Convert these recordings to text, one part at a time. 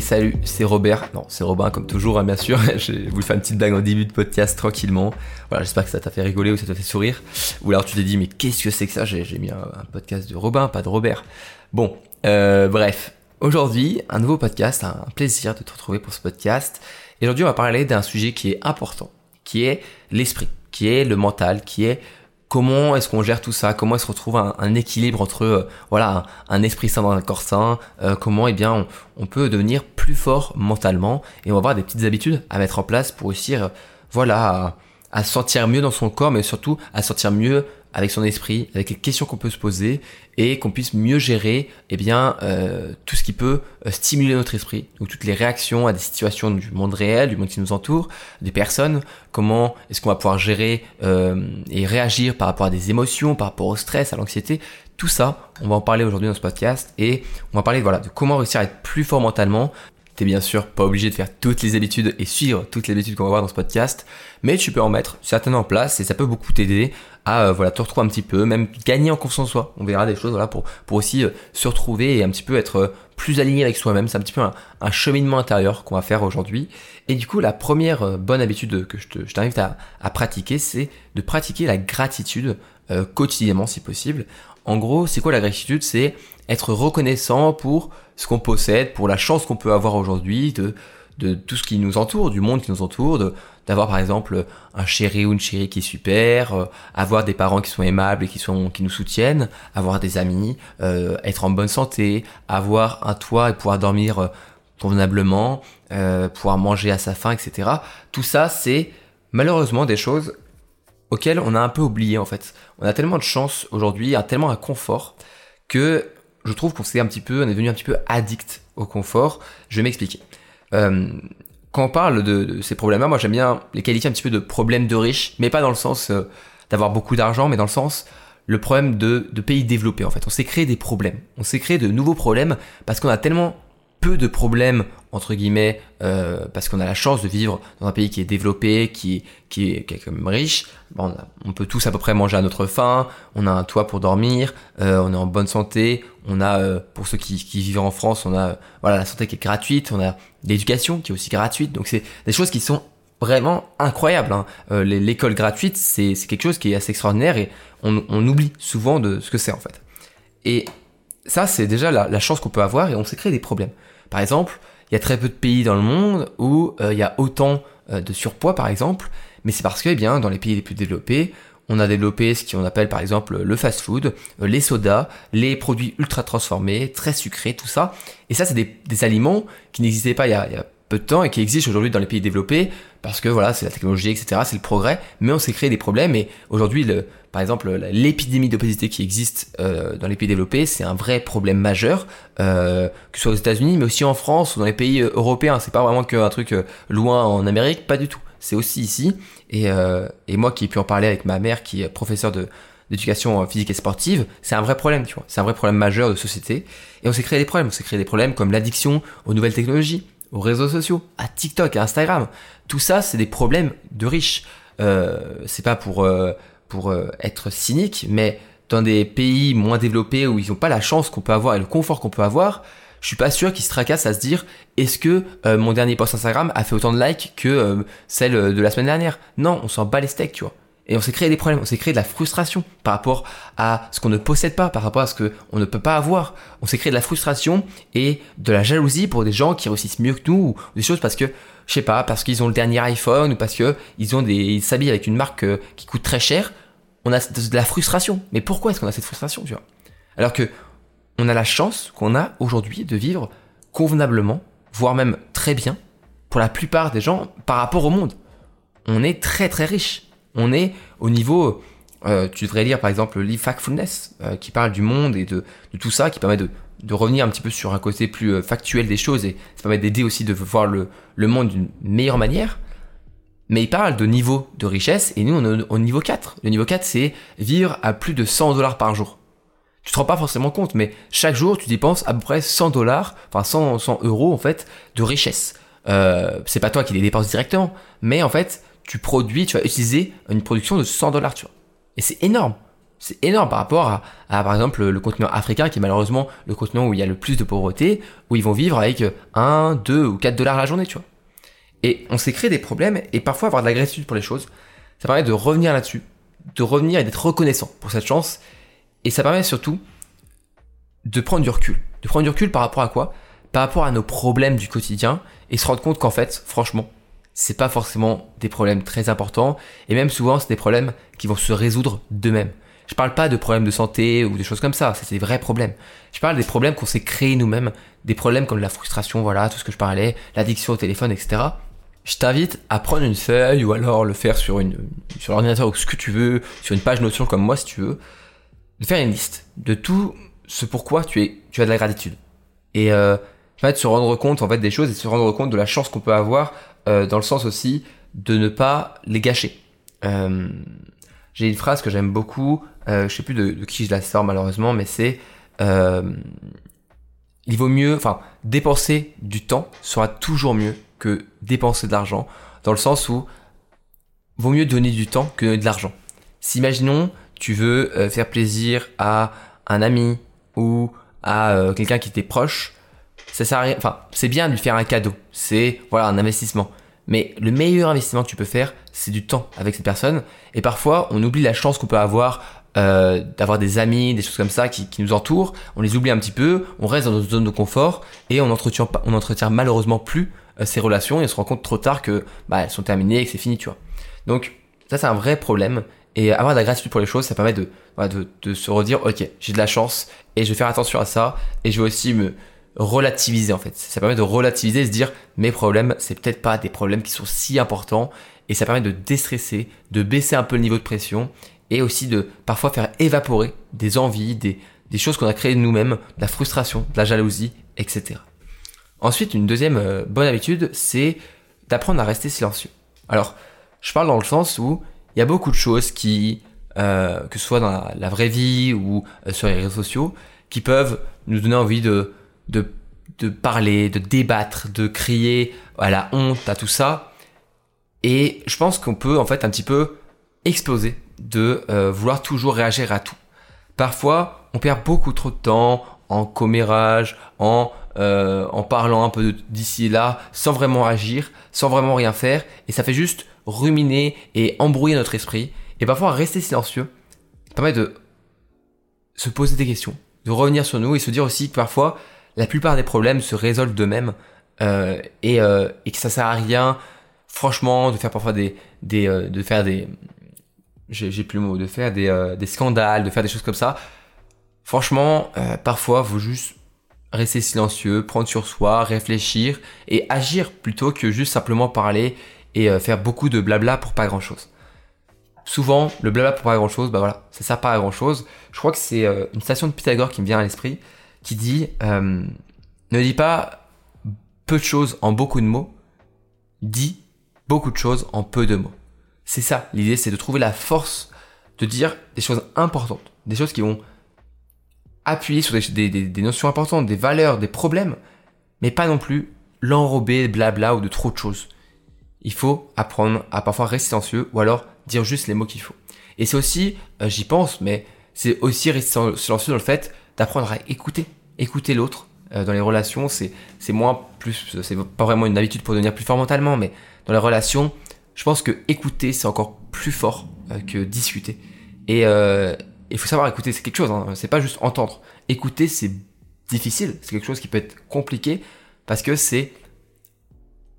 Salut, c'est Robert. Non, c'est Robin comme toujours, hein, bien sûr. Je vous fais une petite blague en début de podcast tranquillement. Voilà, j'espère que ça t'a fait rigoler ou ça t'a fait sourire. Ou alors tu t'es dit, mais qu'est-ce que c'est que ça? J'ai mis un, podcast de Robin, pas de Robert. Bon, euh, bref. Aujourd'hui, un nouveau podcast, un plaisir de te retrouver pour ce podcast. Et aujourd'hui, on va parler d'un sujet qui est important, qui est l'esprit, qui est le mental, qui est comment est-ce qu'on gère tout ça? Comment est-ce qu'on trouve un, équilibre entre euh, voilà un, esprit sain dans un corps sain? Euh, Comment eh bien on, peut devenir plus fort mentalement? Et on va avoir des petites habitudes à mettre en place pour réussir voilà à, à se sentir mieux dans son corps, mais surtout à se sentir mieux avec son esprit, avec les questions qu'on peut se poser et qu'on puisse mieux gérer eh bien, euh, tout ce qui peut euh, stimuler notre esprit. Donc toutes les réactions à des situations du monde réel, du monde qui nous entoure, des personnes, comment est-ce qu'on va pouvoir gérer euh, et réagir par rapport à des émotions, par rapport au stress, à l'anxiété. Tout ça, on va en parler aujourd'hui dans ce podcast et on va parler voilà, de comment réussir à être plus fort mentalement, T'es bien sûr pas obligé de faire toutes les habitudes et suivre toutes les habitudes qu'on va voir dans ce podcast, mais tu peux en mettre certaines en place et ça peut beaucoup t'aider à euh, voilà te retrouver un petit peu, même gagner en confiance en soi. On verra des choses voilà pour pour aussi euh, se retrouver et un petit peu être euh, plus aligné avec soi-même. C'est un petit peu un, cheminement intérieur qu'on va faire aujourd'hui. Et du coup, la première bonne habitude que je t'invite à, à, pratiquer, c'est de pratiquer la gratitude quotidiennement si possible. En gros, c'est quoi la gratitude? C'est être reconnaissant pour ce qu'on possède, pour la chance qu'on peut avoir aujourd'hui, de, tout ce qui nous entoure, du monde qui nous entoure, d'avoir par exemple un chéri ou une chérie qui est super, euh, avoir des parents qui sont aimables et qui sont qui nous soutiennent, avoir des amis, euh, être en bonne santé, avoir un toit et pouvoir dormir euh, convenablement, pouvoir manger à sa faim, etc. Tout ça, c'est malheureusement des choses auxquelles on a un peu oublié en fait. On a tellement de chance aujourd'hui, tellement un confort que je trouve qu'on s'est un petit peu, on est devenu un petit peu addict au confort. Je vais m'expliquer. Euh, quand on parle de, ces problèmes-là, moi j'aime bien les qualifier un petit peu de problèmes de riches, mais pas dans le sens euh, d'avoir beaucoup d'argent, mais dans le sens le problème de, de pays développés en fait. On s'est créé des problèmes, on s'est créé de nouveaux problèmes parce qu'on a tellement peu de problèmes entre guillemets euh, parce qu'on a la chance de vivre dans un pays qui est développé, qui, est, qui est quand même riche. Bon, on, peut tous à peu près manger à notre faim, on a un toit pour dormir, euh, on est en bonne santé, on a euh, pour ceux qui, qui, vivent en France, on a voilà la santé qui est gratuite, on a l'éducation qui est aussi gratuite. Donc c'est des choses qui sont vraiment incroyables. Hein. L'école gratuite, c'est quelque chose qui est assez extraordinaire et on, on oublie souvent de ce que c'est en fait. Et ça, c'est déjà la, la chance qu'on peut avoir et on s'est créé des problèmes. Par exemple, il y a très peu de pays dans le monde où euh, il y a autant euh, de surpoids, par exemple, mais c'est parce que, eh bien, dans les pays les plus développés, on a développé ce qu'on appelle par exemple le fast-food, euh, les sodas, les produits ultra transformés, très sucrés, tout ça. Et ça, c'est des, aliments qui n'existaient pas il y a peu de temps et qui existent aujourd'hui dans les pays développés parce que voilà, c'est la technologie, etc., c'est le progrès, mais on s'est créé des problèmes et aujourd'hui, par exemple, l'épidémie d'obésité qui existe euh, dans les pays développés, c'est un vrai problème majeur, euh, que ce soit aux États-Unis, mais aussi en France ou dans les pays euh, européens. C'est pas vraiment qu'un truc euh, loin en Amérique, pas du tout. C'est aussi ici. Et, euh, et moi qui ai pu en parler avec ma mère, qui est professeure d'éducation physique et sportive, c'est un vrai problème, tu vois. C'est un vrai problème majeur de société. Et on s'est créé des problèmes. On s'est créé des problèmes comme l'addiction aux nouvelles technologies, aux réseaux sociaux, à TikTok, à Instagram. Tout ça, c'est des problèmes de riches. Euh, c'est pas pour euh, pour euh, être cynique, mais dans des pays moins développés où ils n'ont pas la chance qu'on peut avoir et le confort qu'on peut avoir, je suis pas sûr qu'ils se tracassent à se dire est-ce que mon dernier post Instagram a fait autant de likes que celle de la semaine dernière? Non, on s'en bat les steaks, tu vois. Et on s'est créé des problèmes, on s'est créé de la frustration par rapport à ce qu'on ne possède pas, par rapport à ce qu'on ne peut pas avoir. On s'est créé de la frustration et de la jalousie pour des gens qui réussissent mieux que nous, ou des choses parce que, je sais pas, parce qu'ils ont le dernier iPhone, ou parce que ils ont des, s'habillent avec une marque euh, qui coûte très cher. On a de la frustration. Mais pourquoi est-ce qu'on a cette frustration, tu vois? Alors que on a la chance qu'on a aujourd'hui de vivre convenablement, voire même très bien, pour la plupart des gens par rapport au monde. On est très très riche on est au niveau, euh, tu devrais lire par exemple le livre Factfulness, euh, qui parle du monde et de, tout ça, qui permet de, revenir un petit peu sur un côté plus euh, factuel des choses et ça permet d'aider aussi de voir le, monde d'une meilleure manière. Mais il parle de niveau de richesse et nous on est au niveau 4. Le niveau 4 c'est vivre à plus de 100 dollars par jour. Tu te rends pas forcément compte, mais chaque jour tu dépenses à peu près 100 dollars, enfin 100, 100 euros en fait, de richesse. C'est pas toi qui les dépenses directement, mais en fait tu produis, tu vas utiliser une production de 100 dollars, tu vois. Et c'est énorme. C'est énorme par rapport à, par exemple, le continent africain, qui est malheureusement le continent où il y a le plus de pauvreté, où ils vont vivre avec 1, 2 ou 4 dollars la journée, tu vois. Et on s'est créé des problèmes, et parfois avoir de la gratitude pour les choses, ça permet de revenir là-dessus, de revenir et d'être reconnaissant pour cette chance, et ça permet surtout de prendre du recul. De prendre du recul par rapport à quoi? Par rapport à nos problèmes du quotidien, et se rendre compte qu'en fait, franchement, c'est pas forcément des problèmes très importants, et même souvent, c'est des problèmes qui vont se résoudre d'eux-mêmes. Je parle pas de problèmes de santé ou des choses comme ça, c'est des vrais problèmes. Je parle des problèmes qu'on s'est créés nous-mêmes, des problèmes comme la frustration, voilà, tout ce que je parlais, l'addiction au téléphone, etc. Je t'invite à prendre une feuille ou alors le faire sur une, sur l'ordinateur ou ce que tu veux, sur une page Notion comme moi si tu veux, de faire une liste de tout ce pourquoi tu es, tu as de la gratitude. Et euh, en se rendre compte en fait des choses et se rendre compte de la chance qu'on peut avoir euh, dans le sens aussi de ne pas les gâcher. Euh, j'ai une phrase que j'aime beaucoup, euh, je sais plus de, qui je la sors malheureusement, mais c'est il vaut mieux, enfin, dépenser du temps sera toujours mieux que dépenser de l'argent, dans le sens où vaut mieux donner du temps que donner de l'argent. Si imaginons tu veux faire plaisir à un ami ou à quelqu'un qui t'est proche, ça sert à rien. Enfin, c'est bien de lui faire un cadeau. C'est voilà un investissement. Mais le meilleur investissement que tu peux faire, c'est du temps avec cette personne. Et parfois, on oublie la chance qu'on peut avoir euh, d'avoir des amis, des choses comme ça qui, nous entourent. On les oublie un petit peu, on reste dans notre zone de confort et on entretient, on entretient malheureusement plus euh, ces relations et on se rend compte trop tard que bah, elles sont terminées et que c'est fini, tu vois. Donc ça, c'est un vrai problème. Et avoir de la gratitude pour les choses, ça permet de, de, de se redire, ok, j'ai de la chance et je vais faire attention à ça et je vais aussi me relativiser en fait. Ça permet de relativiser et se dire mes problèmes, c'est peut-être pas des problèmes qui sont si importants et ça permet de déstresser, de baisser un peu le niveau de pression et aussi de parfois faire évaporer des envies, des, des choses qu'on a créées nous-mêmes, de la frustration, de la jalousie, etc. Ensuite, une deuxième euh, bonne habitude, c'est d'apprendre à rester silencieux. Alors, je parle dans le sens où il y a beaucoup de choses qui, euh, que ce soit dans la, vraie vie ou euh, sur les réseaux sociaux, qui peuvent nous donner envie de de, de parler, de débattre, de crier à la honte, à tout ça. Et je pense qu'on peut en fait un petit peu exploser de euh, vouloir toujours réagir à tout. Parfois, on perd beaucoup trop de temps en commérage, en, euh, en parlant un peu d'ici et là, sans vraiment agir, sans vraiment rien faire, et ça fait juste ruminer et embrouiller notre esprit. Et parfois, rester silencieux permet de se poser des questions, de revenir sur nous et se dire aussi que parfois, la plupart des problèmes se résolvent d'eux-mêmes euh, et, euh, et, que ça sert à rien, franchement, de faire parfois des, euh, de faire des, j'ai plus le mot, de faire des, scandales, de faire des choses comme ça. Franchement, parfois, faut juste rester silencieux, prendre sur soi, réfléchir et agir plutôt que juste simplement parler et faire beaucoup de blabla pour pas grand chose. Souvent, le blabla pour pas grand chose, bah voilà, ça sert pas à grand chose. Je crois que c'est une station de Pythagore qui me vient à l'esprit qui dit euh, ne dis pas peu de choses en beaucoup de mots, dis beaucoup de choses en peu de mots. C'est ça, l'idée c'est de trouver la force de dire des choses importantes, des choses qui vont appuyer sur des, notions importantes, des valeurs, des problèmes, mais pas non plus l'enrober, blabla ou de trop de choses. Il faut apprendre à parfois rester silencieux ou alors dire juste les mots qu'il faut. Et c'est aussi, euh, j'y pense, mais c'est aussi rester silencieux dans le fait d'apprendre à écouter, écouter l'autre. Euh, dans les relations, c'est moins plus, c'est pas vraiment une habitude pour devenir plus fort mentalement, mais dans les relations, je pense que écouter c'est encore plus fort euh, que discuter. Et euh, il faut savoir écouter, c'est quelque chose. Hein, c'est pas juste entendre. Écouter, c'est difficile. C'est quelque chose qui peut être compliqué parce que c'est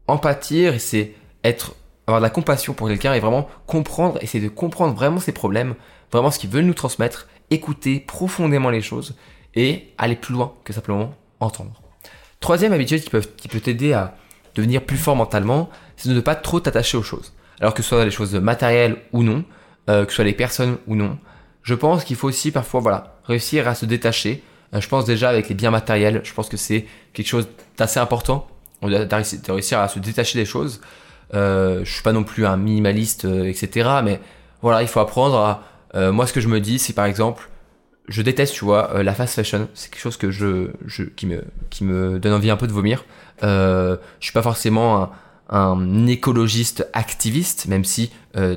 empathir c'est être avoir de la compassion pour quelqu'un et vraiment comprendre, essayer de comprendre vraiment ses problèmes, vraiment ce qu'ils veulent nous transmettre écouter profondément les choses et aller plus loin que simplement entendre. Troisième habitude qui peut, t'aider à devenir plus fort mentalement, c'est de ne pas trop t'attacher aux choses. Alors que ce soit les choses matérielles ou non, euh, que ce soit les personnes ou non, je pense qu'il faut aussi parfois voilà réussir à se détacher. Euh, je pense déjà avec les biens matériels, je pense que c'est quelque chose d'assez important de réussir à se détacher des choses. Euh, je suis pas non plus un minimaliste, euh, etc. Mais voilà, il faut apprendre à moi, ce que je me dis, c'est par exemple, je déteste, tu vois, euh, la fast fashion. C'est quelque chose que je, je, qui me, qui me donne envie un peu de vomir. Euh, je suis pas forcément un écologiste activiste, même si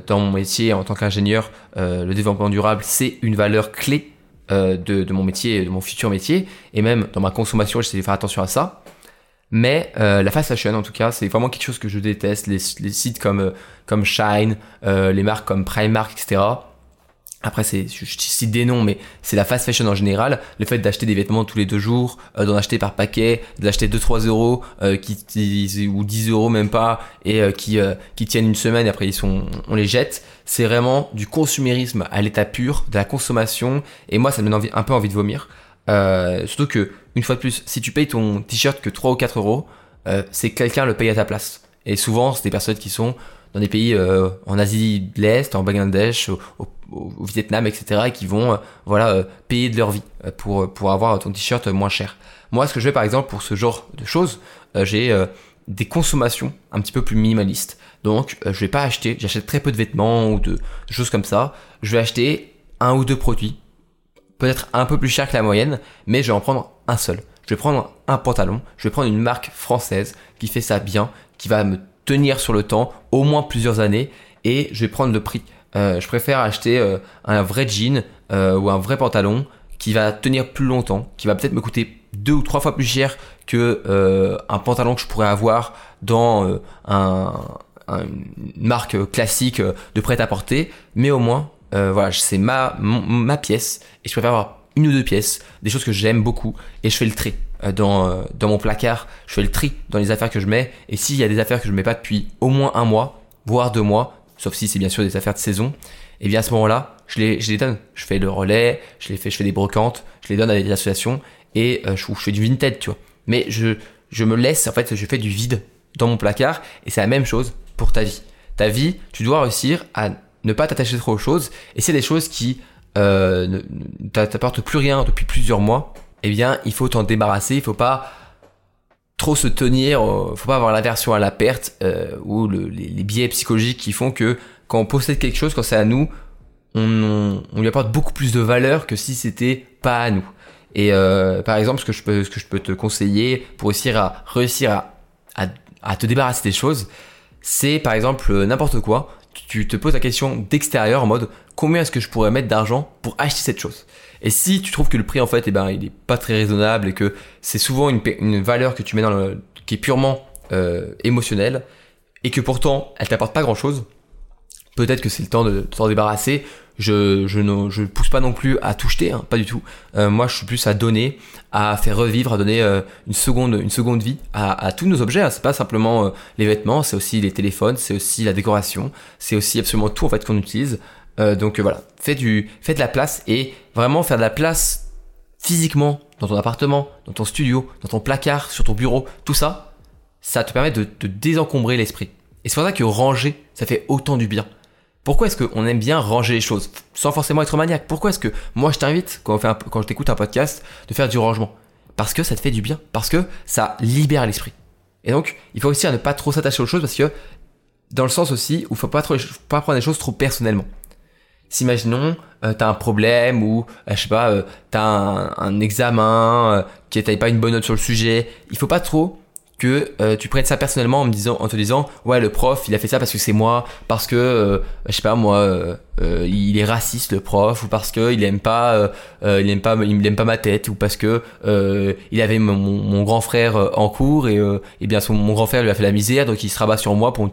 dans mon métier en tant qu'ingénieur, le développement durable c'est une valeur clé de, mon métier, de mon futur métier, et même dans ma consommation, j'essaie de faire attention à ça. Mais euh, la fast fashion, en tout cas, c'est vraiment quelque chose que je déteste. Les, les sites comme, euh, comme Shine, euh, les marques comme Primark, etc. Après, c'est, je, cite des noms, mais c'est la fast fashion en général. Le fait d'acheter des vêtements tous les deux jours, euh, d'en acheter par paquet, d'acheter 2-3 euros, euh, qui, ou 10 euros même pas, et qui, qui tiennent une semaine et après ils sont, on les jette. C'est vraiment du consumérisme à l'état pur, de la consommation. Et moi, ça me donne envie, un peu envie de vomir. surtout que une fois de plus, si tu payes ton t-shirt que 3 ou 4 euros, euh, c'est que quelqu'un le paye à ta place. Et souvent, c'est des personnes qui sont dans des pays euh, en Asie de l'Est, en Bangladesh, au, Vietnam, etc., et qui vont euh, voilà payer de leur vie pour pour avoir ton t-shirt moins cher. Moi, ce que je fais par exemple pour ce genre de choses, j'ai des consommations un petit peu plus minimalistes. Donc, je vais pas acheter, j'achète très peu de vêtements ou de, de choses comme ça. Je vais acheter un ou deux produits peut-être un peu plus cher que la moyenne, mais je vais en prendre un seul. Je vais prendre un pantalon, je vais prendre une marque française qui fait ça bien, qui va me tenir sur le temps, au moins plusieurs années, et je vais prendre le prix. Euh, je préfère acheter euh, un vrai jean euh, ou un vrai pantalon qui va tenir plus longtemps, qui va peut-être me coûter deux ou trois fois plus cher que un pantalon que je pourrais avoir dans un, une marque classique de prêt-à-porter, mais au moins voilà, c'est ma, pièce et je préfère avoir une ou deux pièces, des choses que j'aime beaucoup et je fais le tri dans, dans mon placard, je fais le tri dans les affaires que je mets et s'il y a des affaires que je mets pas depuis au moins un mois, voire deux mois, sauf si c'est bien sûr des affaires de saison, et bien à ce moment-là, je les, donne. Je fais le relais, je les fais, je fais des brocantes, je les donne à des associations et je, je fais du vintage, tu vois. Mais je, je me laisse, en fait, je fais du vide dans mon placard et c'est la même chose pour ta vie. Ta vie, tu dois réussir à ne pas t'attacher trop aux choses. Et c'est des choses qui euh, ne t'apportent plus rien depuis plusieurs mois, eh bien, il faut t'en débarrasser. Il faut pas trop se tenir, euh, faut pas avoir l'aversion à la perte euh, ou les, biais psychologiques qui font que quand on possède quelque chose, quand c'est à nous, on, lui apporte beaucoup plus de valeur que si c'était pas à nous. Et euh, par exemple, ce que je peux, te conseiller pour réussir à te débarrasser des choses, c'est par exemple n'importe quoi tu te poses la question d'extérieur en mode combien est-ce que je pourrais mettre d'argent pour acheter cette chose? Et si tu trouves que le prix en fait eh ben, il est pas très raisonnable et que c'est souvent une, valeur que tu mets dans le, qui est purement euh, émotionnelle et que pourtant elle t'apporte pas grand chose, peut-être que c'est le temps de, t'en débarrasser je, ne pousse pas non plus à tout jeter, hein, pas du tout. Euh, moi, je suis plus à donner, à faire revivre, à donner euh, une seconde vie à, tous nos objets. Hein. C'est pas simplement les vêtements, c'est aussi les téléphones, c'est aussi la décoration, c'est aussi absolument tout en fait qu'on utilise. Donc voilà, fais du fais de la place et vraiment faire de la place physiquement dans ton appartement, dans ton studio, dans ton placard, sur ton bureau, tout ça, ça te permet de, de désencombrer l'esprit. Et c'est pour ça que ranger, ça fait autant du bien. Pourquoi est-ce qu'on aime bien ranger les choses sans forcément être maniaque? Pourquoi est-ce que moi je t'invite quand, quand je t'écoute un podcast de faire du rangement? Parce que ça te fait du bien, parce que ça libère l'esprit. Et donc il faut aussi à ne pas trop s'attacher aux choses parce que dans le sens aussi où il faut pas trop, pas prendre les choses trop personnellement. Si imaginons euh, t'as un problème ou euh, je sais pas euh, t'as un, examen qui t'avais pas une bonne note sur le sujet, il faut pas trop que tu prennes ça personnellement en te disant ouais le prof il a fait ça parce que c'est moi parce que je sais pas moi il est raciste le prof ou parce que il aime pas ma tête ou parce que il avait mon, grand frère en cours et, et bien mon grand frère lui a fait la misère donc il se rabat sur moi pour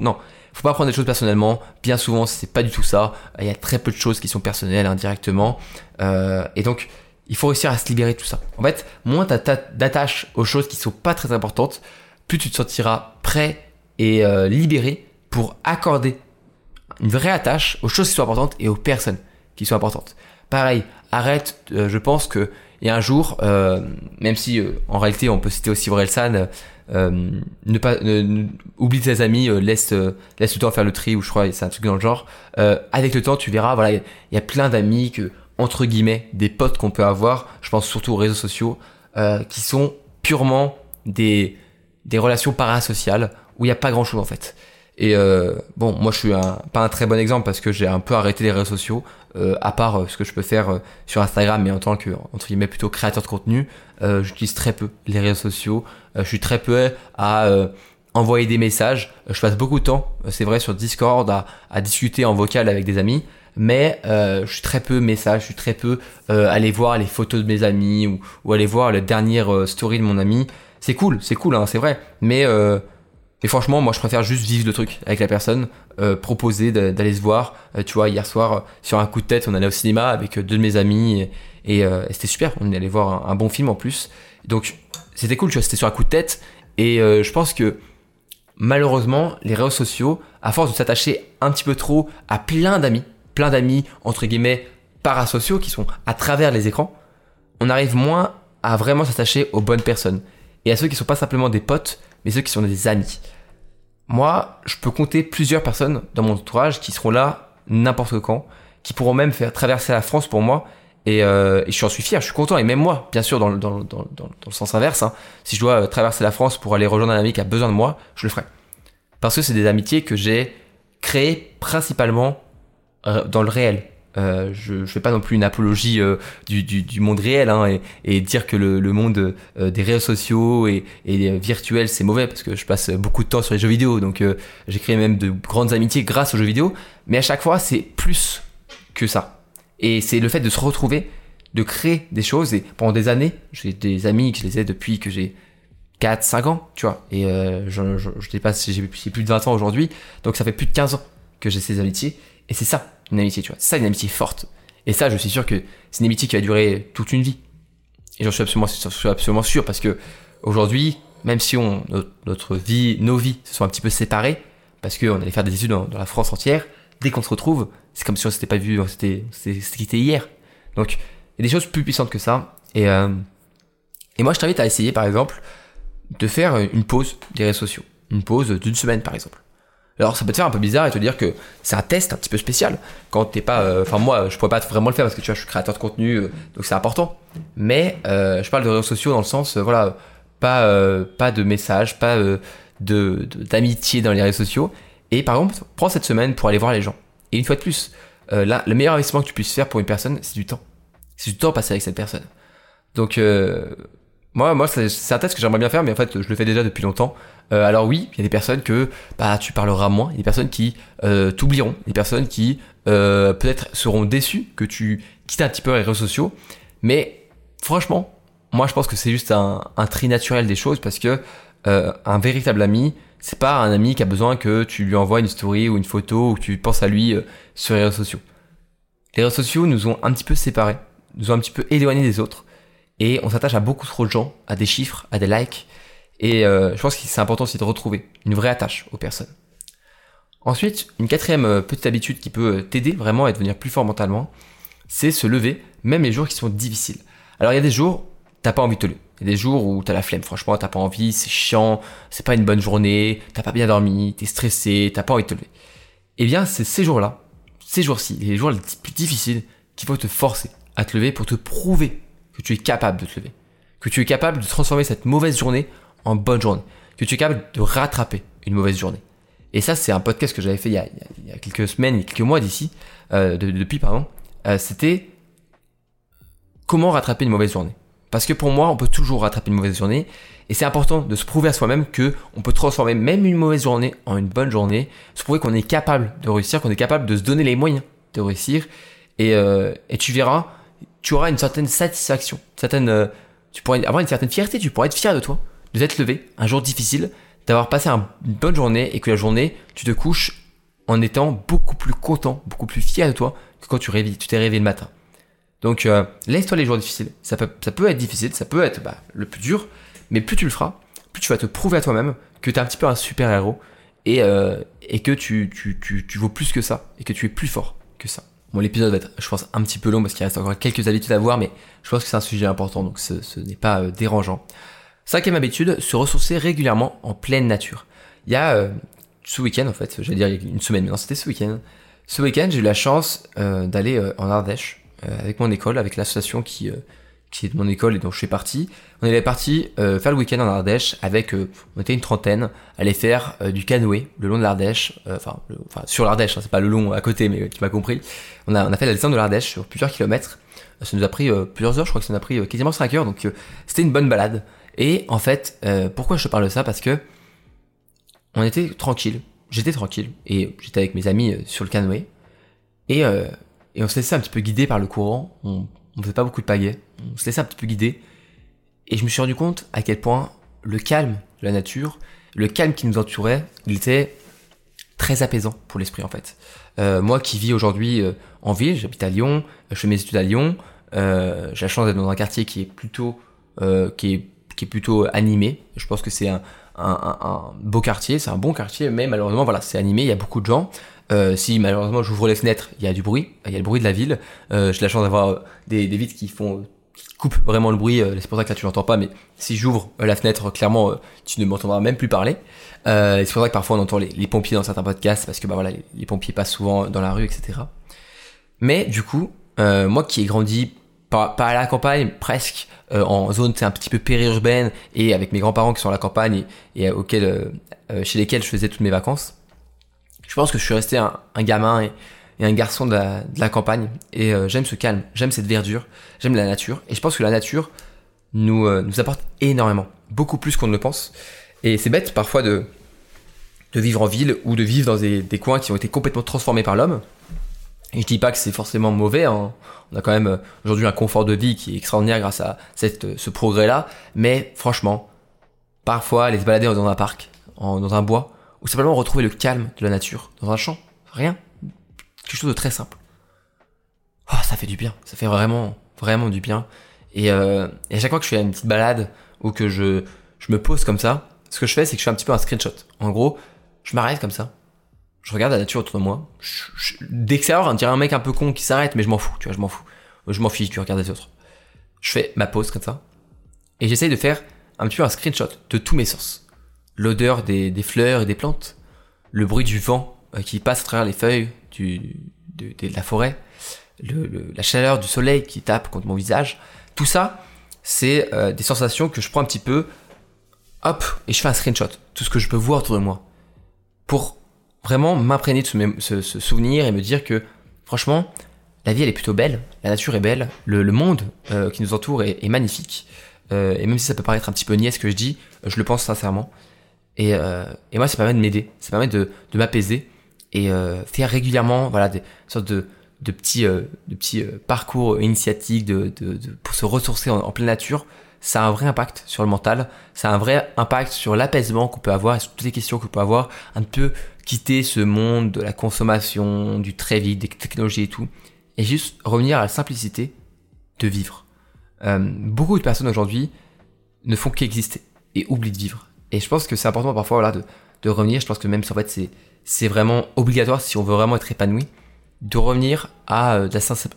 non faut pas prendre des choses personnellement bien souvent c'est pas du tout ça il y a très peu de choses qui sont personnelles indirectement et donc il faut réussir à se libérer de tout ça. En fait, moins tu d'attaches aux choses qui sont pas très importantes, plus tu te sentiras prêt et euh, libéré pour accorder une vraie attache aux choses qui sont importantes et aux personnes qui sont importantes. Pareil, arrête, euh, je pense que a un jour, euh, même si en réalité on peut citer aussi Orelsan, ne pas oublie tes amis, laisse laisse le temps faire le tri ou je crois c'est un truc dans le genre. avec le temps, tu verras, voilà, il y, a plein d'amis que entre guillemets, des potes qu'on peut avoir, je pense surtout aux réseaux sociaux, euh, qui sont purement des, des relations parasociales où il n'y a pas grand chose en fait. Et euh, bon, moi je suis un, pas un très bon exemple parce que j'ai un peu arrêté les réseaux sociaux, euh, à part euh, ce que je peux faire euh, sur Instagram, mais en tant que entre guillemets plutôt créateur de contenu, j'utilise très peu les réseaux sociaux. je suis très peu à envoyer des messages. Je passe beaucoup de temps, c'est vrai, sur Discord à, à discuter en vocal avec des amis mais euh, je suis très peu message, je suis très peu euh, aller voir les photos de mes amis ou, ou aller voir la dernière euh, story de mon ami. C'est cool, c'est cool, hein, c'est vrai. Mais euh, et franchement, moi, je préfère juste vivre le truc avec la personne, euh, proposer d'aller se voir. Euh, tu vois, hier soir, sur un coup de tête, on allait au cinéma avec deux de mes amis et, c'était super. On allait voir un, bon film en plus. Donc, c'était cool, tu vois, c'était sur un coup de tête. Et je pense que malheureusement, les réseaux sociaux, à force de s'attacher un petit peu trop à plein d'amis, plein d'amis, entre guillemets, parasociaux qui sont à travers les écrans, on arrive moins à vraiment s'attacher aux bonnes personnes. Et à ceux qui sont pas simplement des potes, mais ceux qui sont des amis. Moi, je peux compter plusieurs personnes dans mon entourage qui seront là n'importe quand, qui pourront même faire traverser la France pour moi. Et, euh, je suis fier, je suis content. Et même moi, bien sûr, dans, dans, dans, dans le sens inverse, hein, si je dois traverser la France pour aller rejoindre un ami qui a besoin de moi, je le ferai. Parce que c'est des amitiés que j'ai créées principalement euh, dans le réel. Euh, je ne fais pas non plus une apologie euh, du, monde réel hein, et, dire que le, monde euh, des réseaux sociaux et, et virtuels c'est mauvais parce que je passe beaucoup de temps sur les jeux vidéo. Donc j'ai créé même de grandes amitiés grâce aux jeux vidéo. Mais à chaque fois c'est plus que ça. Et c'est le fait de se retrouver de créer des choses. Et pendant des années j'ai des amis que je les ai depuis que j'ai 4 5 ans tu vois. Et je, je, je dépasse j'ai plus de 20 ans aujourd'hui. Donc ça fait plus de 15 ans que j'ai ces amitiés. Et c'est ça, une amitié, tu vois. C'est ça, une amitié forte. Et ça, je suis sûr que c'est une amitié qui va durer toute une vie. Et j'en suis absolument, absolument sûr parce que aujourd'hui, même si on, notre, vie, nos vies se sont un petit peu séparées, parce qu'on allait faire des études dans, la France entière, dès qu'on se retrouve, c'est comme si on s'était pas vu, c'était, c'était hier. Donc, il y a des choses plus puissantes que ça. Et, euh, et moi, je t'invite à essayer, par exemple, de faire une pause des réseaux sociaux. Une pause d'une semaine, par exemple. Alors ça peut te faire un peu bizarre et te dire que c'est un test un petit peu spécial quand t'es pas. Euh, enfin moi, je pourrais pas vraiment le faire parce que tu vois, je suis créateur de contenu, euh, donc c'est important. Mais euh, je parle de réseaux sociaux dans le sens, voilà, pas pas de messages, pas de d'amitié dans les réseaux sociaux. Et par exemple, prends cette semaine pour aller voir les gens. Et une fois de plus, là, le meilleur investissement que tu puisses faire pour une personne, c'est du temps. C'est du temps passé avec cette personne. Donc moi, moi, c'est un test que j'aimerais bien faire, mais en fait, je le fais déjà depuis longtemps. Euh, alors oui, il y a des personnes que bah tu parleras moins, il y a des personnes qui euh, t'oublieront, des personnes qui euh, peut-être seront déçues que tu quittes un petit peu les réseaux sociaux. Mais franchement, moi je pense que c'est juste un, un tri naturel des choses parce que euh, un véritable ami, c'est pas un ami qui a besoin que tu lui envoies une story ou une photo ou que tu penses à lui euh, sur les réseaux sociaux. Les réseaux sociaux nous ont un petit peu séparés, nous ont un petit peu éloignés des autres et on s'attache à beaucoup trop de gens, à des chiffres, à des likes. Et euh, je pense que c'est important aussi de retrouver une vraie attache aux personnes. Ensuite, une quatrième euh, petite habitude qui peut euh, t'aider vraiment à devenir plus fort mentalement, c'est se lever, même les jours qui sont difficiles. Alors il y a des jours, t'as pas envie de te lever. Il y a des jours où t'as la flemme, franchement, t'as pas envie, c'est chiant, c'est pas une bonne journée, t'as pas bien dormi, t'es stressé, t'as pas envie de te lever. Eh bien, c'est ces jours-là, ces jours-ci, les jours les plus difficiles, qu'il faut te forcer à te lever pour te prouver que tu es capable de te lever, que tu es capable de transformer cette mauvaise journée en bonne journée, que tu es capable de rattraper une mauvaise journée. Et ça, c'est un podcast que j'avais fait il y, a, quelques semaines, quelques mois d'ici, euh, de, depuis, pardon. Euh, C'était comment rattraper une mauvaise journée. Parce que pour moi, on peut toujours rattraper une mauvaise journée. Et c'est important de se prouver à soi-même que on peut transformer même une mauvaise journée en une bonne journée. Se prouver qu'on est capable de réussir, qu'on est capable de se donner les moyens de réussir. Et, euh, et tu verras, tu auras une certaine satisfaction, certaine, euh, tu pourrais avoir une certaine fierté, tu pourrais être fier de toi, de t'être levé un jour difficile, d'avoir passé une bonne journée et que la journée, tu te couches en étant beaucoup plus content, beaucoup plus fier de toi que quand tu tu t'es réveillé le matin. Donc euh, laisse-toi les jours difficiles. Ça peut, ça peut être difficile, ça peut être bah, le plus dur, mais plus tu le feras, plus tu vas te prouver à toi-même que tu es un petit peu un super héros et, euh, et que tu, tu, tu, tu vaux plus que ça et que tu es plus fort que ça. Bon, l'épisode va être, je pense, un petit peu long parce qu'il reste encore quelques habitudes à voir, mais je pense que c'est un sujet important, donc ce, n'est pas euh, dérangeant. Cinquième habitude, se ressourcer régulièrement en pleine nature. Il y a euh, ce week-end, en fait, j'allais dire une semaine, mais non, c'était ce week-end. Ce week-end, j'ai eu la chance euh, d'aller en Ardèche avec mon école, avec l'association qui qui est de mon école et dont je fais partie. On est parti euh, faire le week-end en Ardèche avec, euh, on était une trentaine, aller faire euh, du canoë le long de l'Ardèche, enfin, sur l'Ardèche, hein, c'est pas le long à côté, mais tu m'as compris. On a, on a fait la descente de l'Ardèche sur plusieurs kilomètres. Ça nous a pris plusieurs heures, je crois que ça nous a pris quasiment 5 heures, donc c'était une bonne balade. Et en fait, pourquoi je te parle de ça? Parce que on était tranquille. J'étais tranquille et j'étais avec mes amis sur le canoë et, et on se laissait un petit peu guider par le courant. On, on faisait pas beaucoup de pagaie. On se laissait un petit peu guider et je me suis rendu compte à quel point le calme de la nature, le calme qui nous entourait, il était très apaisant pour l'esprit en fait. Euh, moi qui vis aujourd'hui euh, en ville, j'habite à Lyon, je fais mes études à Lyon, euh, j'ai la chance d'être dans un quartier qui est plutôt euh, qui est qui est plutôt animé. Je pense que c'est un, un, un, beau quartier, c'est un bon quartier, mais malheureusement voilà, c'est animé, il y a beaucoup de gens. Euh, si malheureusement j'ouvre les fenêtres, il y a du bruit, il y a le bruit de la ville. Euh, j'ai la chance d'avoir des, des vitres qui font qui coupent vraiment le bruit. c'est pour ça que là tu l'entends pas, mais si j'ouvre la fenêtre, clairement tu ne m'entendras même plus parler. Euh, c'est pour ça que parfois on entend les, pompiers dans certains podcasts parce que bah voilà, les, pompiers passent souvent dans la rue, etc. Mais du coup, euh, moi qui ai grandi pas, à la campagne, presque euh, en zone c'est un petit peu périurbaine et avec mes grands-parents qui sont à la campagne et, euh, chez lesquels je faisais toutes mes vacances, je pense que je suis resté un, un gamin et, et, un garçon de la, campagne et euh, j'aime ce calme, j'aime cette verdure, j'aime la nature et je pense que la nature nous, euh, nous apporte énormément, beaucoup plus qu'on ne le pense. Et c'est bête parfois de, de vivre en ville ou de vivre dans des, coins qui ont été complètement transformés par l'homme. Et je dis pas que c'est forcément mauvais. Hein. On a quand même euh, aujourd'hui un confort de vie qui est extraordinaire grâce à cette, ce progrès-là. Mais franchement, parfois, aller se balader dans un parc, dans un bois, ou simplement retrouver le calme de la nature, dans un champ, rien, quelque chose de très simple. Oh, ça fait du bien. Ça fait vraiment, vraiment du bien. Et, euh, et à chaque fois que je fais une petite balade ou que je, je me pose comme ça, ce que je fais, c'est que je fais un petit peu un screenshot. En gros, je m'arrête comme ça. Je regarde la nature autour de moi. D'extérieur, on dirait un mec un peu con qui s'arrête, mais je m'en fous, tu vois, je m'en fous. Je m'en fiche, tu regardes les autres. Je fais ma pause comme ça. Et j'essaye de faire un petit peu un screenshot de tous mes sens. L'odeur des, des, fleurs et des plantes. Le bruit du vent qui passe à travers les feuilles de, la forêt. La chaleur du soleil qui tape contre mon visage. Tout ça, c'est euh, des sensations que je prends un petit peu hop, et je fais un screenshot, tout ce que je peux voir autour de moi, pour vraiment m'imprégner de ce, souvenir et me dire que, franchement, la vie elle est plutôt belle, la nature est belle, le, monde euh, qui nous entoure est, magnifique, euh, et même si ça peut paraître un petit peu niais ce que je dis, je le pense sincèrement, et, moi ça permet de m'aider, ça permet de m'apaiser, et euh, faire régulièrement, voilà, des sortes de, de petits, euh, de petits parcours initiatiques de, de, de, pour se ressourcer en, en pleine nature, ça a un vrai impact sur le mental, ça a un vrai impact sur l'apaisement qu'on peut avoir et sur toutes les questions qu'on peut avoir, un peu quitter ce monde de la consommation, du très vite, des technologies et tout, et juste revenir à la simplicité de vivre. Euh, beaucoup de personnes aujourd'hui ne font qu'exister et oublient de vivre. Et je pense que c'est important parfois de, revenir, je pense que même si en fait c'est, vraiment obligatoire si on veut vraiment être épanoui, de revenir à euh,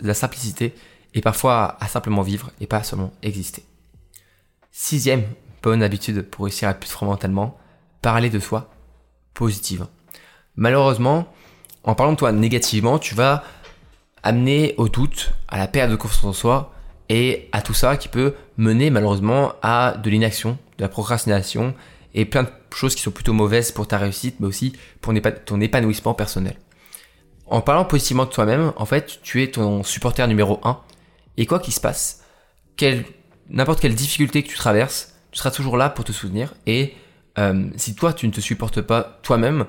la, simplicité et parfois à, à simplement vivre et pas seulement exister. Sixième bonne habitude pour réussir à plus fondamentalement, parler de soi positive. Malheureusement, en parlant de toi négativement, tu vas amener au doute, à la perte de confiance en soi et à tout ça qui peut mener malheureusement à de l'inaction, de la procrastination et plein de choses qui sont plutôt mauvaises pour ta réussite, mais aussi pour ton épanouissement personnel. En parlant positivement de toi-même, en fait, tu es ton supporter numéro 1 et quoi qu'il se passe, quel n'importe quelle difficulté que tu traverses, tu seras toujours là pour te soutenir. Et euh, si toi, tu ne te supportes pas toi-même,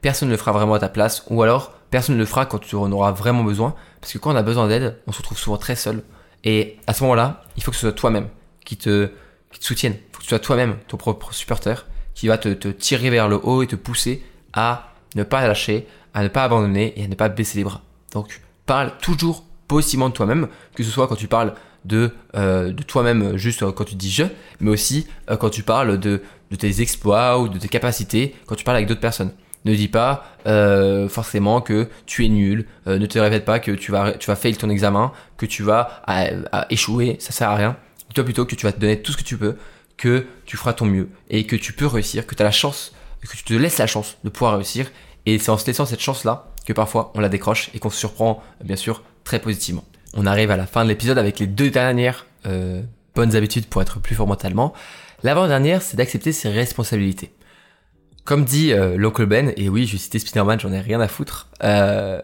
personne ne le fera vraiment à ta place. Ou alors, personne ne le fera quand tu en auras vraiment besoin. Parce que quand on a besoin d'aide, on se retrouve souvent très seul. Et à ce moment-là, il faut que ce soit toi-même qui te, qui te soutienne. Il faut que ce soit toi-même, ton propre supporter, qui va te, tirer vers le haut et te pousser à ne pas lâcher, à ne pas abandonner et à ne pas baisser les bras. Donc, parle toujours positivement de toi-même, que ce soit quand tu parles de, euh, toi-même juste quand tu dis je, mais aussi euh, quand tu parles de, tes exploits ou de tes capacités, quand tu parles avec d'autres personnes. Ne dis pas euh, forcément que tu es nul, euh, ne te répète pas que tu vas, tu vas fail ton examen, que tu vas échouer, ça sert à rien. Dis-toi plutôt que tu vas te donner tout ce que tu peux, que tu feras ton mieux et que tu peux réussir, que tu as la chance, que tu te laisses la chance de pouvoir réussir. Et c'est en se laissant cette chance-là que parfois on la décroche et qu'on se surprend bien sûr très positivement on arrive à la fin de l'épisode avec les deux dernières euh, bonnes habitudes pour être plus fort mentalement. L'avant-dernière, c'est d'accepter ses responsabilités. Comme dit euh, l'oncle Ben, et oui, je vais citer Spider-Man, j'en ai rien à foutre. Euh,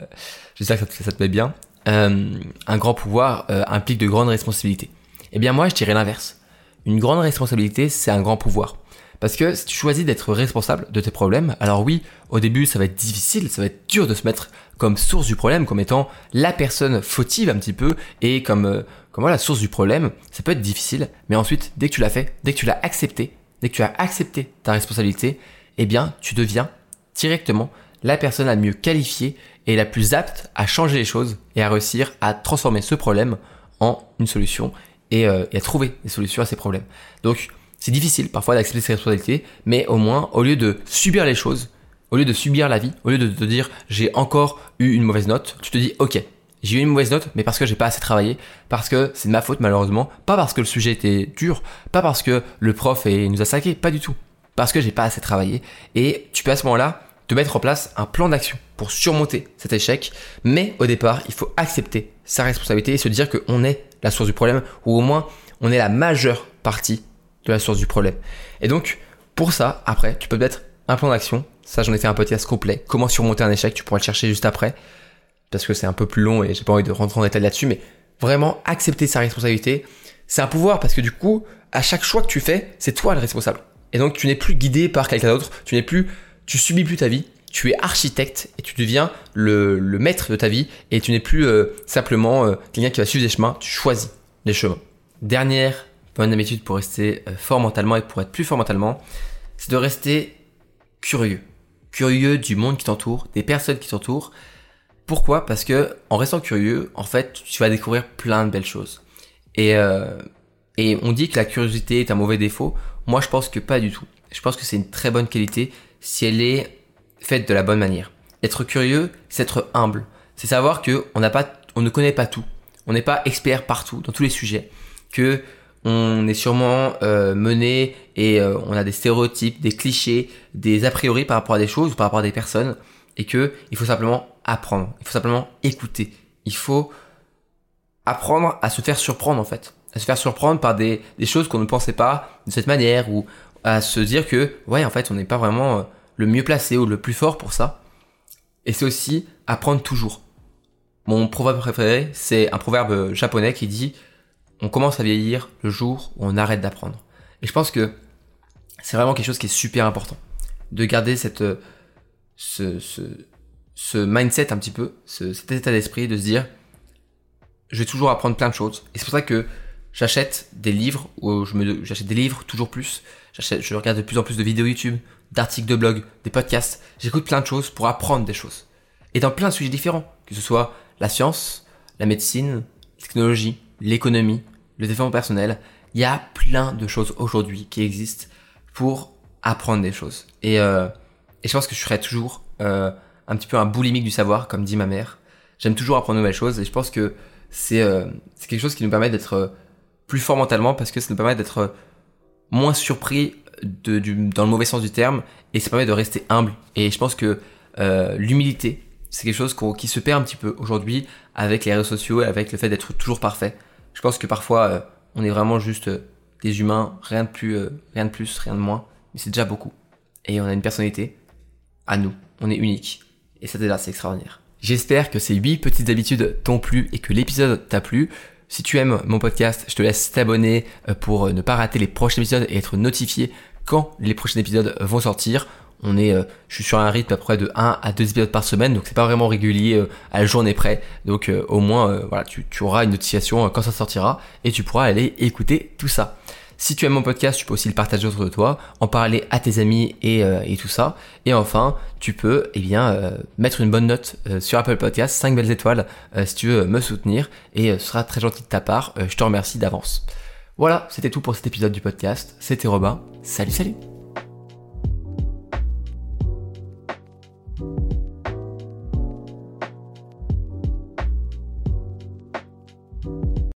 J'espère que ça, ça, te met bien. Euh, un grand pouvoir implique de grandes responsabilités. Eh bien moi, je dirais l'inverse. Une grande responsabilité, c'est un grand pouvoir. Parce que si tu choisis d'être responsable de tes problèmes, alors oui, au début ça va être difficile, ça va être dur de se mettre comme source du problème, comme étant la personne fautive un petit peu, et comme, euh, comme source du problème, ça peut être difficile, mais ensuite, dès que tu l'as fait, dès que tu l'as accepté, dès que tu as accepté ta responsabilité, eh bien, tu deviens directement la personne la mieux qualifiée et la plus apte à changer les choses et à réussir à transformer ce problème en une solution et, euh, et à trouver des solutions à ces problèmes. Donc, c'est difficile parfois d'accepter ses responsabilités, mais au moins, au lieu de subir les choses, au lieu de subir la vie, au lieu de te dire j'ai encore eu une mauvaise note, tu te dis ok, j'ai eu une mauvaise note, mais parce que j'ai pas assez travaillé, parce que c'est de ma faute malheureusement, pas parce que le sujet était dur, pas parce que le prof nous a saqué, pas du tout, parce que j'ai pas assez travaillé. Et tu peux à ce moment-là te mettre en place un plan d'action pour surmonter cet échec, mais au départ, il faut accepter sa responsabilité et se dire qu'on est la source du problème, ou au moins on est la majeure partie de la source du problème. Et donc, pour ça, après, tu peux mettre un plan d'action. Ça, j'en ai fait un podcast complet. Comment surmonter un échec, tu pourras le chercher juste après. Parce que c'est un peu plus long et j'ai pas envie de rentrer en détail là-dessus, mais vraiment accepter sa responsabilité, c'est un pouvoir parce que du coup, à chaque choix que tu fais, c'est toi le responsable. Et donc, tu n'es plus guidé par quelqu'un d'autre, tu n'es plus, tu subis plus ta vie, tu es architecte et tu deviens le, maître de ta vie et tu n'es plus euh, simplement euh, quelqu'un qui va suivre des chemins, tu choisis les chemins. Dernière bonne habitude pour rester euh, fort mentalement et pour être plus fort mentalement, c'est de rester curieux. Curieux du monde qui t'entoure, des personnes qui t'entourent. Pourquoi? Parce que en restant curieux, en fait, tu vas découvrir plein de belles choses. Et, et on dit que la curiosité est un mauvais défaut. Moi, je pense que pas du tout. Je pense que c'est une très bonne qualité si elle est faite de la bonne manière. Être curieux, c'est être humble. C'est savoir que on n'a pas, on ne connaît pas tout. On n'est pas expert partout, dans tous les sujets. Que on est sûrement euh, mené et euh, on a des stéréotypes, des clichés, des a priori par rapport à des choses ou par rapport à des personnes et que il faut simplement apprendre, il faut simplement écouter, il faut apprendre à se faire surprendre en fait, à se faire surprendre par des, des choses qu'on ne pensait pas de cette manière ou à se dire que ouais en fait on n'est pas vraiment euh, le mieux placé ou le plus fort pour ça et c'est aussi apprendre toujours. Mon proverbe préféré c'est un proverbe japonais qui dit on commence à vieillir le jour où on arrête d'apprendre. Et je pense que c'est vraiment quelque chose qui est super important. De garder cette, ce, ce, ce mindset un petit peu, cet état d'esprit, de se dire, je vais toujours apprendre plein de choses. Et c'est pour ça que j'achète des livres, ou je me, j'achète des livres toujours plus. Je regarde de plus en plus de vidéos YouTube, d'articles de blog, des podcasts. J'écoute plein de choses pour apprendre des choses. Et dans plein de sujets différents, que ce soit la science, la médecine, la technologie, l'économie, le développement personnel, il y a plein de choses aujourd'hui qui existent pour apprendre des choses. Et, euh, et je pense que je serai toujours euh, un petit peu un boulimique du savoir, comme dit ma mère. J'aime toujours apprendre de nouvelles choses et je pense que c'est euh, c'est quelque chose qui nous permet d'être plus fort mentalement parce que ça nous permet d'être moins surpris dans le mauvais sens du terme et ça permet de rester humble. Et je pense que euh, l'humilité, c'est quelque chose qui se perd un petit peu aujourd'hui avec les réseaux sociaux et avec le fait d'être toujours parfait. Je pense que parfois, euh, on est vraiment juste euh, des humains, rien de plus, rien de plus, rien de moins, mais c'est déjà beaucoup. Et on a une personnalité à nous, on est unique, et ça déjà c'est extraordinaire. J'espère que ces 8 petites habitudes t'ont plu et que l'épisode t'a plu. Si tu aimes mon podcast, je te laisse t'abonner pour ne pas rater les prochains épisodes et être notifié quand les prochains épisodes vont sortir on est, euh, je suis sur un rythme à peu près de 1 à 2 épisodes par semaine, donc c'est pas vraiment régulier euh, à la journée près. Donc euh, au moins, voilà, tu, auras une notification quand ça sortira et tu pourras aller écouter tout ça. Si tu aimes mon podcast, tu peux aussi le partager autour de toi, en parler à tes amis et, et tout ça. Et enfin, tu peux eh bien mettre une bonne note sur Apple Podcast, 5 belles étoiles si tu veux me soutenir et ce sera très gentil de ta part. je te remercie d'avance. Voilà, c'était tout pour cet épisode du podcast. C'était Robin. Salut salut